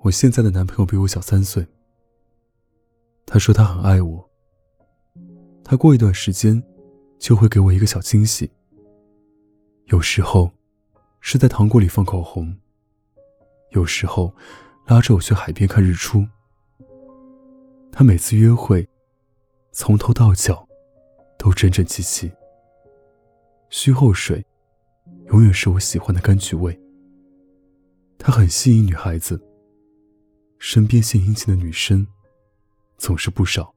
我现在的男朋友比我小三岁。他说他很爱我。他过一段时间就会给我一个小惊喜。有时候是在糖果里放口红，有时候拉着我去海边看日出。他每次约会，从头到脚都整整齐齐。须后水永远是我喜欢的柑橘味。他很吸引女孩子。身边献殷勤的女生总是不少。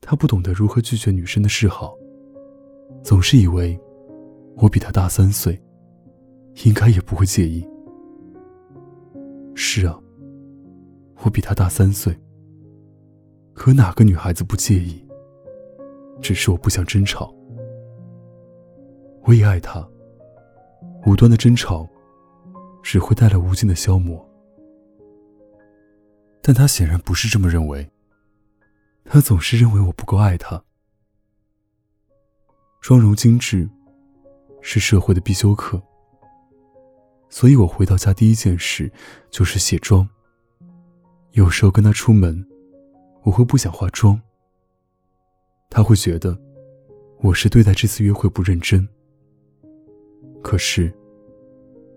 他不懂得如何拒绝女生的示好，总是以为我比他大三岁，应该也不会介意。是啊，我比他大三岁。可哪个女孩子不介意？只是我不想争吵。我也爱他。无端的争吵，只会带来无尽的消磨。但他显然不是这么认为。他总是认为我不够爱他。妆容精致是社会的必修课，所以我回到家第一件事就是卸妆。有时候跟他出门，我会不想化妆。他会觉得我是对待这次约会不认真。可是，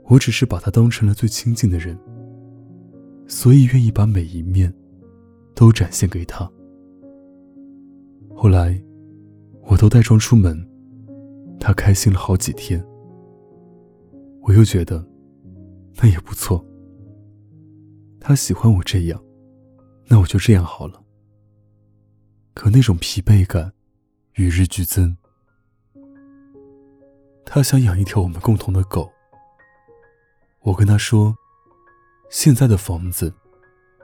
我只是把他当成了最亲近的人，所以愿意把每一面都展现给他。后来，我都带妆出门，他开心了好几天。我又觉得，那也不错。他喜欢我这样，那我就这样好了。可那种疲惫感，与日俱增。他想养一条我们共同的狗。我跟他说，现在的房子，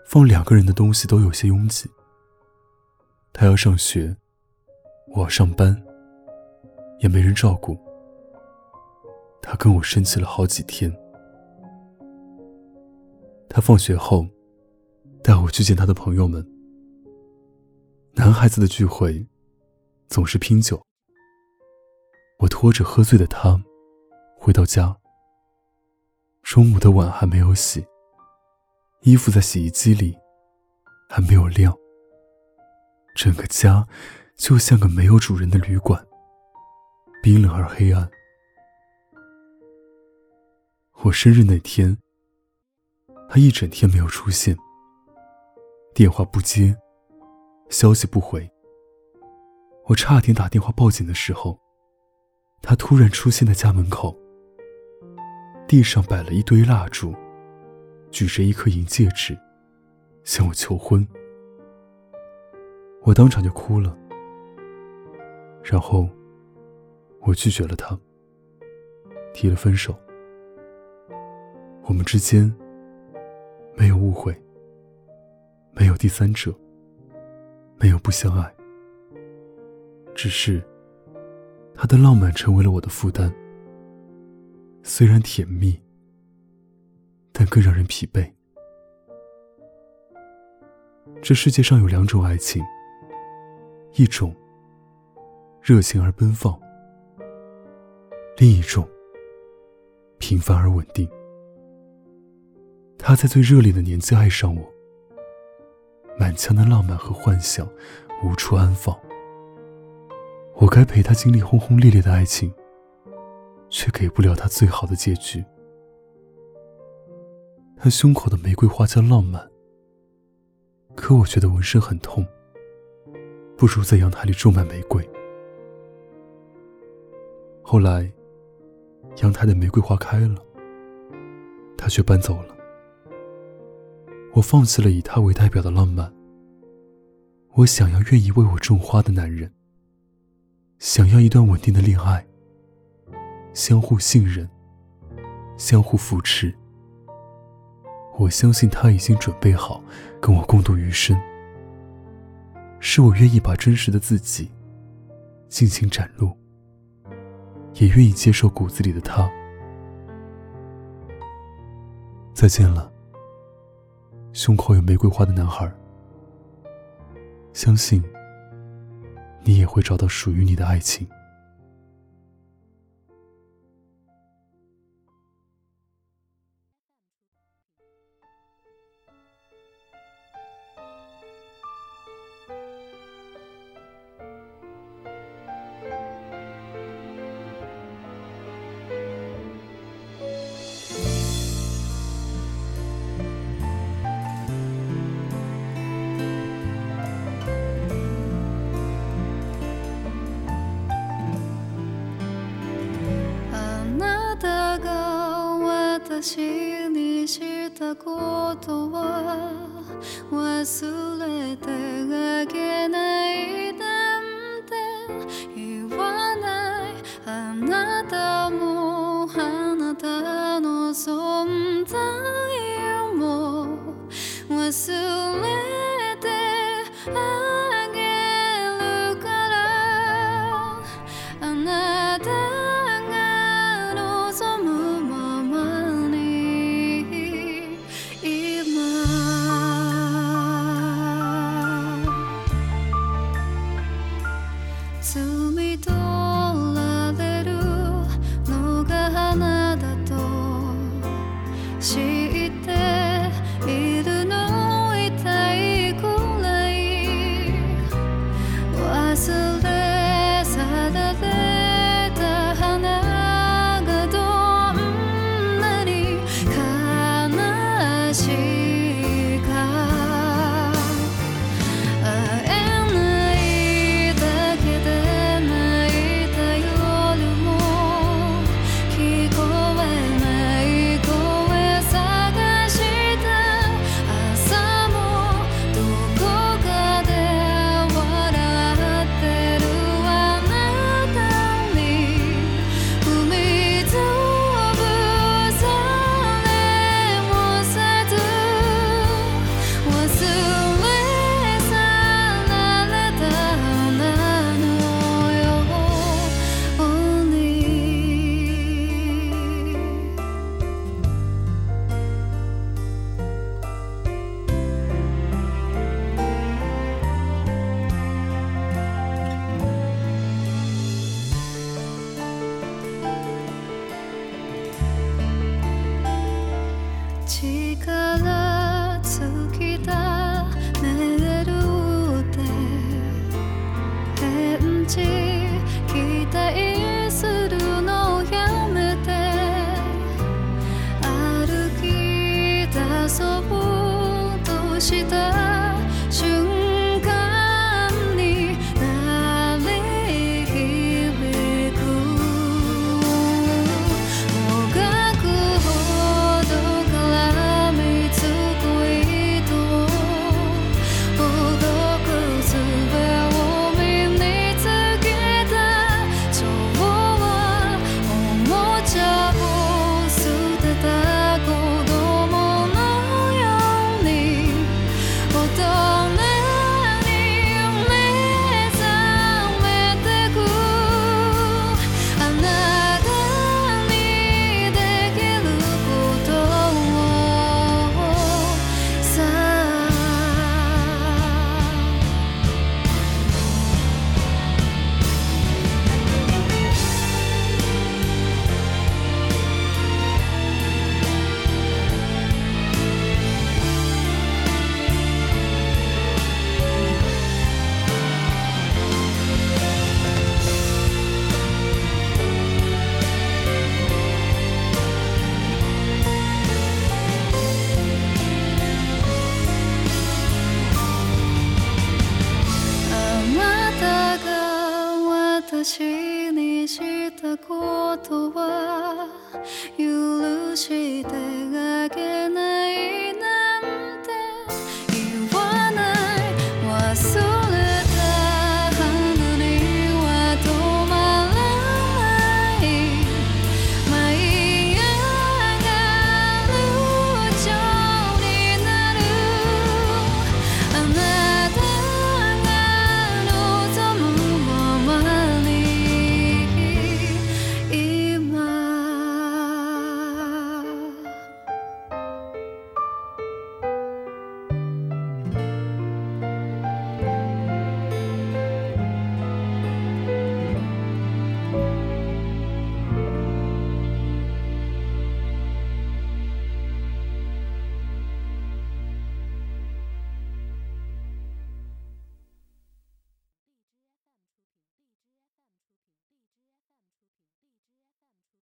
放两个人的东西都有些拥挤。他要上学。我要上班，也没人照顾。他跟我生气了好几天。他放学后带我去见他的朋友们。男孩子的聚会总是拼酒。我拖着喝醉的他回到家。中午的碗还没有洗，衣服在洗衣机里还没有晾。整个家。就像个没有主人的旅馆，冰冷而黑暗。我生日那天，他一整天没有出现，电话不接，消息不回。我差点打电话报警的时候，他突然出现在家门口，地上摆了一堆蜡烛，举着一颗银戒指，向我求婚。我当场就哭了。然后，我拒绝了他，提了分手。我们之间没有误会，没有第三者，没有不相爱，只是他的浪漫成为了我的负担。虽然甜蜜，但更让人疲惫。这世界上有两种爱情，一种。热情而奔放，另一种平凡而稳定。他在最热烈的年纪爱上我，满腔的浪漫和幻想无处安放。我该陪他经历轰轰烈烈的爱情，却给不了他最好的结局。他胸口的玫瑰花叫浪漫，可我觉得纹身很痛，不如在阳台里种满玫瑰。后来，阳台的玫瑰花开了，他却搬走了。我放弃了以他为代表的浪漫。我想要愿意为我种花的男人，想要一段稳定的恋爱，相互信任，相互扶持。我相信他已经准备好跟我共度余生。是我愿意把真实的自己尽情展露。也愿意接受骨子里的他。再见了，胸口有玫瑰花的男孩。相信你也会找到属于你的爱情。私にしたことは忘れてあげないなんて言わないあなたもあなたの存在も忘れ色 again.